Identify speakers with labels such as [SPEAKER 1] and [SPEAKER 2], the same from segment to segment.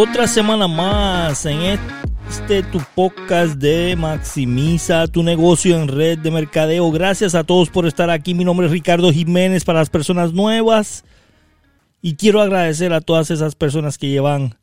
[SPEAKER 1] otra semana más en este tu podcast de Maximiza tu negocio en red de mercadeo. Gracias a todos por estar aquí. Mi nombre es Ricardo Jiménez para las personas nuevas. Y quiero agradecer a todas esas personas que llevan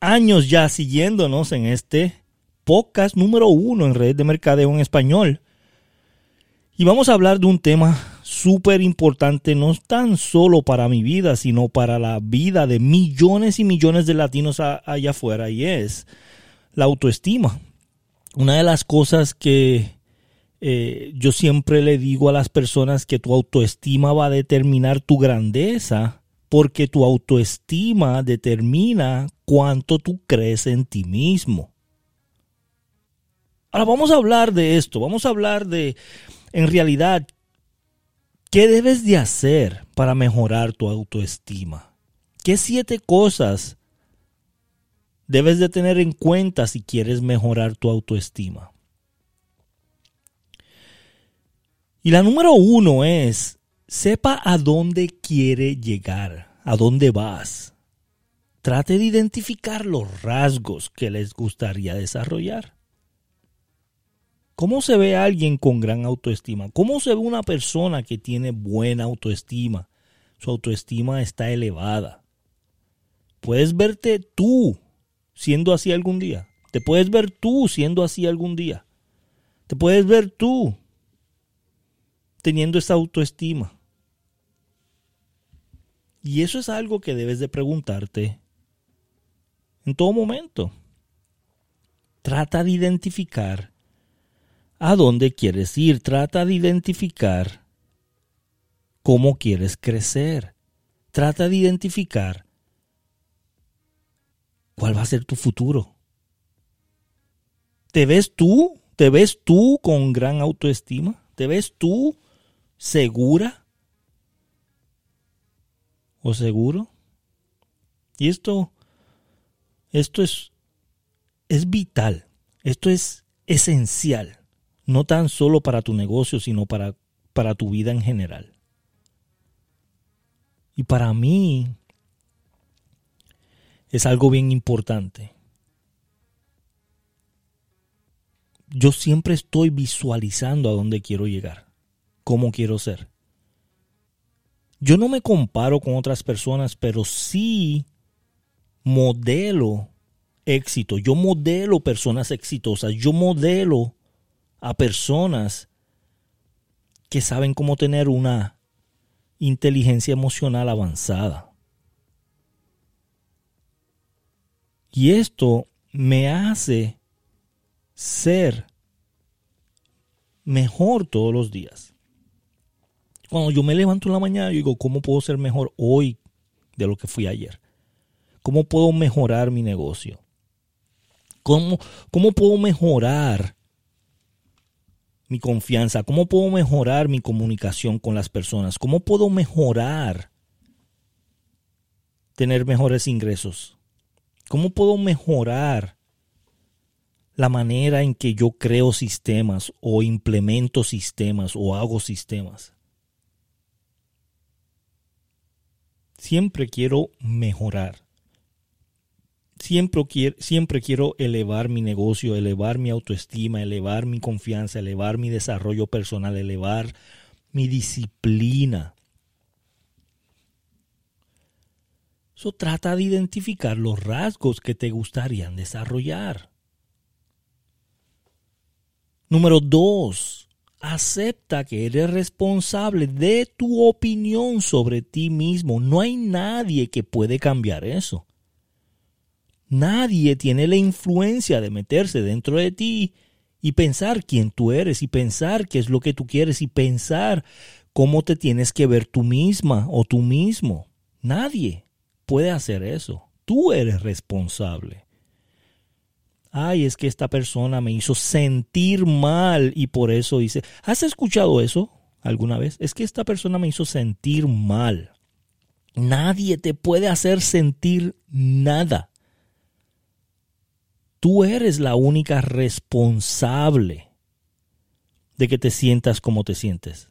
[SPEAKER 1] años ya siguiéndonos en este podcast número uno en red de mercadeo en español. Y vamos a hablar de un tema súper importante, no tan solo para mi vida, sino para la vida de millones y millones de latinos allá afuera, y es la autoestima. Una de las cosas que eh, yo siempre le digo a las personas que tu autoestima va a determinar tu grandeza, porque tu autoestima determina cuánto tú crees en ti mismo. Ahora vamos a hablar de esto, vamos a hablar de, en realidad, ¿Qué debes de hacer para mejorar tu autoestima? ¿Qué siete cosas debes de tener en cuenta si quieres mejorar tu autoestima? Y la número uno es, sepa a dónde quiere llegar, a dónde vas. Trate de identificar los rasgos que les gustaría desarrollar. ¿Cómo se ve alguien con gran autoestima? ¿Cómo se ve una persona que tiene buena autoestima? Su autoestima está elevada. Puedes verte tú siendo así algún día. Te puedes ver tú siendo así algún día. Te puedes ver tú teniendo esa autoestima. Y eso es algo que debes de preguntarte en todo momento. Trata de identificar a dónde quieres ir. Trata de identificar cómo quieres crecer. Trata de identificar cuál va a ser tu futuro. ¿Te ves tú? ¿Te ves tú con gran autoestima? ¿Te ves tú segura? ¿O seguro? Y esto, esto es, es vital. Esto es esencial no tan solo para tu negocio, sino para, para tu vida en general. Y para mí es algo bien importante. Yo siempre estoy visualizando a dónde quiero llegar, cómo quiero ser. Yo no me comparo con otras personas, pero sí modelo éxito. Yo modelo personas exitosas. Yo modelo a personas que saben cómo tener una inteligencia emocional avanzada. Y esto me hace ser mejor todos los días. Cuando yo me levanto en la mañana, yo digo, ¿cómo puedo ser mejor hoy de lo que fui ayer? ¿Cómo puedo mejorar mi negocio? ¿Cómo, cómo puedo mejorar mi confianza? ¿Cómo puedo mejorar mi comunicación con las personas? ¿Cómo puedo mejorar tener mejores ingresos? ¿Cómo puedo mejorar la manera en que yo creo sistemas o implemento sistemas o hago sistemas? Siempre quiero mejorar siempre quiero, siempre quiero elevar mi negocio, elevar mi autoestima, elevar mi confianza, elevar mi desarrollo personal, elevar mi disciplina. Eso trata de identificar los rasgos que te gustarían desarrollar. Número dos, acepta que eres responsable de tu opinión sobre ti mismo. No hay nadie que puede cambiar eso. Nadie tiene la influencia de meterse dentro de ti y pensar quién tú eres y pensar qué es lo que tú quieres y pensar cómo te tienes que ver tú misma o tú mismo. Nadie puede hacer eso. Tú eres responsable. Ay, es que esta persona me hizo sentir mal y por eso dice, ¿has escuchado eso alguna vez? Es que esta persona me hizo sentir mal. Nadie te puede hacer sentir nada. Tú eres la única responsable de que te sientas como te sientes.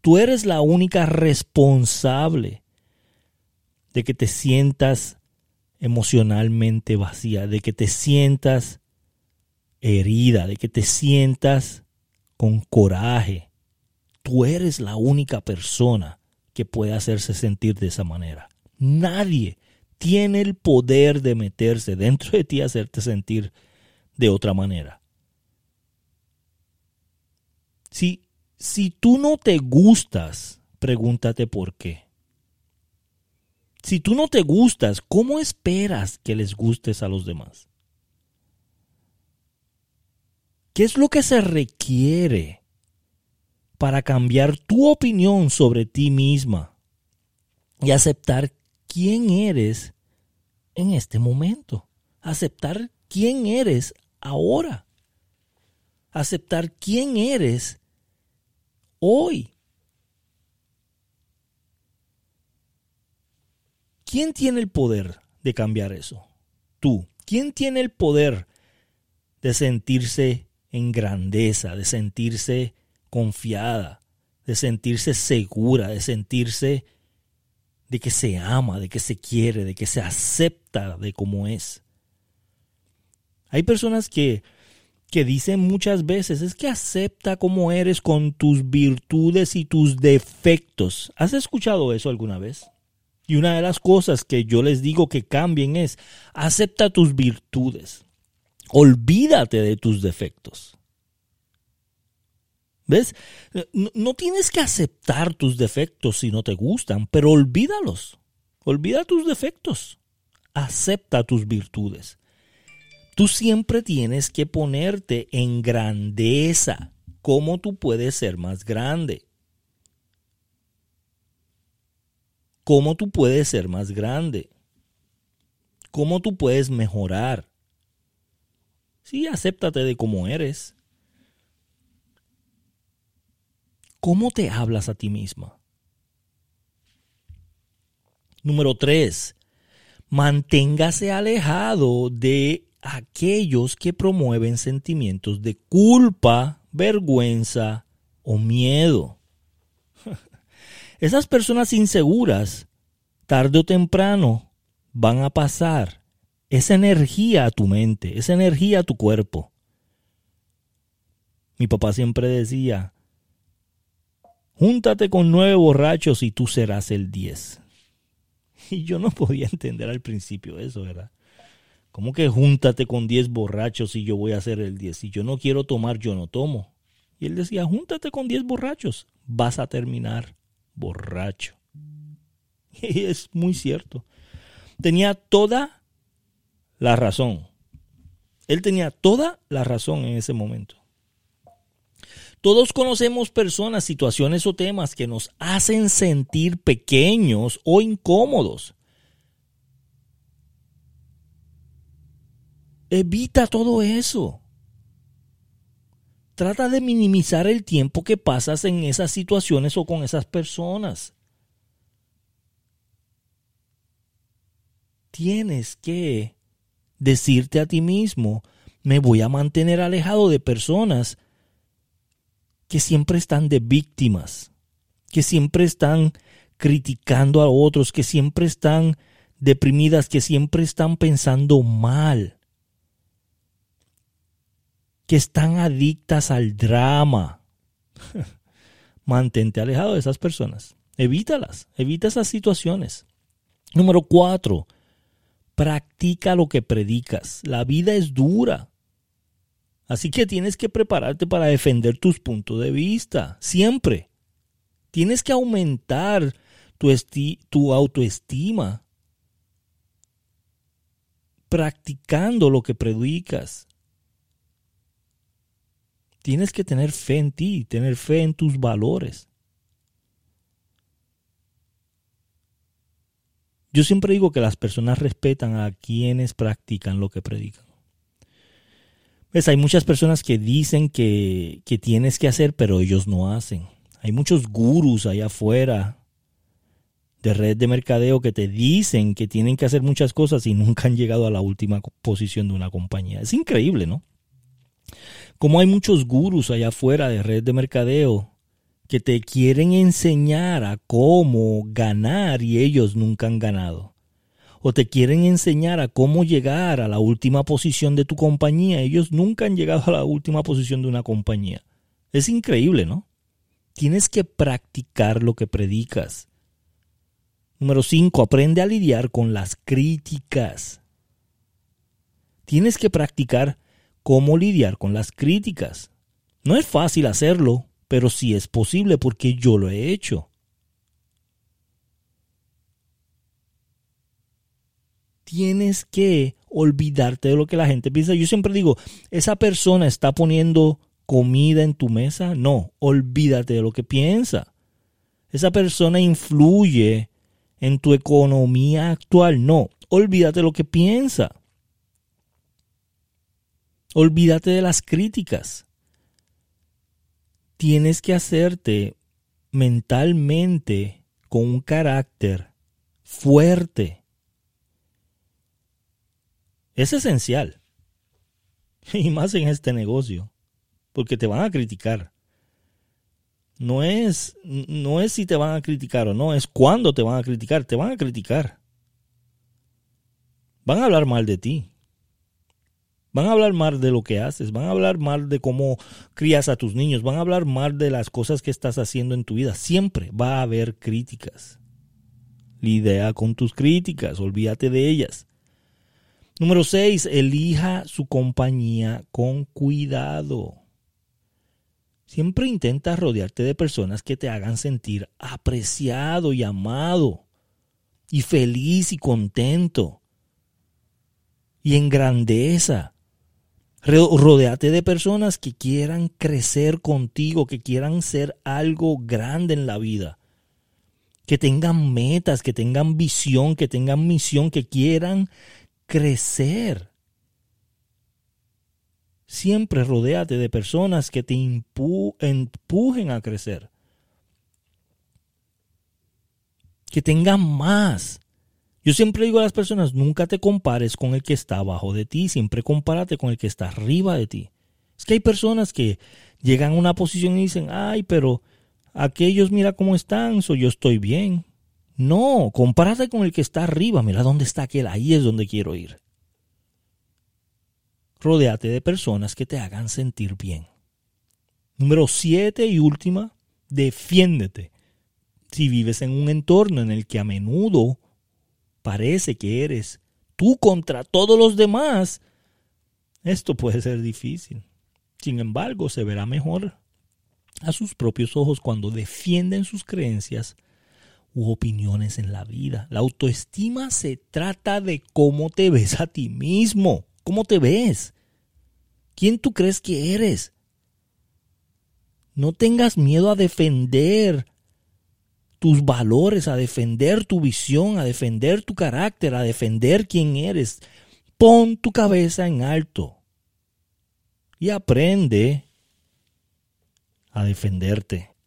[SPEAKER 1] Tú eres la única responsable de que te sientas emocionalmente vacía, de que te sientas herida, de que te sientas con coraje. Tú eres la única persona que puede hacerse sentir de esa manera. Nadie tiene el poder de meterse dentro de ti y hacerte sentir de otra manera. Si, si tú no te gustas, pregúntate por qué. Si tú no te gustas, ¿cómo esperas que les gustes a los demás? ¿Qué es lo que se requiere para cambiar tu opinión sobre ti misma y aceptar quién eres en este momento? Aceptar quién eres ahora. Aceptar quién eres hoy. ¿Quién tiene el poder de cambiar eso? Tú. ¿Quién tiene el poder de sentirse en grandeza, de sentirse confiada, de sentirse segura, de sentirse de que se ama, de que se quiere, de que se acepta de cómo es? Hay personas que, que dicen muchas veces, es que acepta como eres con tus virtudes y tus defectos. ¿Has escuchado eso alguna vez? Y una de las cosas que yo les digo que cambien es, acepta tus virtudes. Olvídate de tus defectos. ¿Ves? No, tienes que aceptar tus defectos si no te gustan, pero olvídalos. Olvida tus defectos. Acepta tus virtudes. Tú siempre tienes que ponerte en grandeza. ¿Cómo tú puedes ser más grande? cómo tú puedes ser más grande, cómo tú puedes mejorar. Sí, acéptate de cómo eres. ¿Cómo te hablas a ti misma? Número tres, manténgase alejado de aquellos que promueven sentimientos de culpa, vergüenza o miedo. Esas personas inseguras, tarde o temprano, van a pasar esa energía a tu mente, esa energía a tu cuerpo. Mi papá siempre decía, júntate con nueve borrachos y tú serás el diez. Y yo no podía entender al principio eso, ¿verdad? ¿Cómo que júntate con diez borrachos y yo voy a ser el diez? Si yo no quiero tomar, yo no tomo. Y él decía, júntate con diez borrachos, vas a terminar borracho. Y es muy cierto. Tenía toda la razón. Él tenía toda la razón en ese momento. Todos conocemos personas, situaciones o temas que nos hacen sentir pequeños o incómodos. Evita todo eso. Trata de minimizar el tiempo que pasas en esas situaciones o con esas personas. Tienes que decirte a ti mismo, me voy a mantener alejado de personas que siempre están de víctimas, que siempre están criticando a otros, que siempre están deprimidas, que siempre están pensando mal que están adictas al drama. Mantente alejado de esas personas. Evítalas, evita esas situaciones. Número cuatro, practica lo que predicas. La vida es dura. Así que tienes que prepararte para defender tus puntos de vista, siempre. Tienes que aumentar tu, tu autoestima practicando lo que predicas. Tienes que tener fe en ti, tener fe en tus valores. Yo siempre digo que las personas respetan a quienes practican lo que predican. Pues hay muchas personas que dicen que, que tienes que hacer, pero ellos no hacen. Hay muchos gurús allá afuera de red de mercadeo que te dicen que tienen que hacer muchas cosas y nunca han llegado a la última posición de una compañía. Es increíble, ¿no? Como hay muchos gurús allá afuera de red de mercadeo que te quieren enseñar a cómo ganar y ellos nunca han ganado. O te quieren enseñar a cómo llegar a la última posición de tu compañía. Ellos nunca han llegado a la última posición de una compañía. Es increíble, ¿no? Tienes que practicar lo que predicas. Número 5. Aprende a lidiar con las críticas. Tienes que practicar cómo lidiar con las críticas. No es fácil hacerlo, pero sí es posible porque yo lo he hecho. Tienes que olvidarte de lo que la gente piensa. Yo siempre digo, esa persona está poniendo comida en tu mesa. No, olvídate de lo que piensa. Esa persona influye en tu economía actual. No, olvídate de lo que piensa. Olvídate de las críticas. Tienes que hacerte mentalmente con un carácter fuerte. Es esencial. Y más en este negocio. Porque te van a criticar. No es, no es si te van a criticar o no, es cuándo te van a criticar. Te van a criticar. Van a hablar mal de ti. Van a hablar mal de lo que haces, van a hablar mal de cómo crías a tus niños, van a hablar mal de las cosas que estás haciendo en tu vida. Siempre va a haber críticas. Lidia con tus críticas, olvídate de ellas. Número 6. Elija su compañía con cuidado. Siempre intenta rodearte de personas que te hagan sentir apreciado y amado, y feliz y contento, y en grandeza. Rodéate de personas que quieran crecer contigo, que quieran ser algo grande en la vida. Que tengan metas, que tengan visión, que tengan misión, que quieran crecer. Siempre rodéate de personas que te empujen a crecer. Que tengan más. Yo siempre digo a las personas, nunca te compares con el que está abajo de ti, siempre compárate con el que está arriba de ti. Es que hay personas que llegan a una posición y dicen, ay, pero aquellos mira cómo están, so yo estoy bien. No, compárate con el que está arriba, mira dónde está aquel, ahí es donde quiero ir. Rodéate de personas que te hagan sentir bien. Número siete y última, defiéndete. Si vives en un entorno en el que a menudo parece que eres tú contra todos los demás, esto puede ser difícil. Sin embargo, se verá mejor a sus propios ojos cuando defienden sus creencias u opiniones en la vida. La autoestima se trata de cómo te ves a ti mismo, cómo te ves, quién tú crees que eres. No tengas miedo a defender tus valores, a defender tu visión, a defender tu carácter, a defender quién eres. Pon tu cabeza en alto y aprende a defenderte.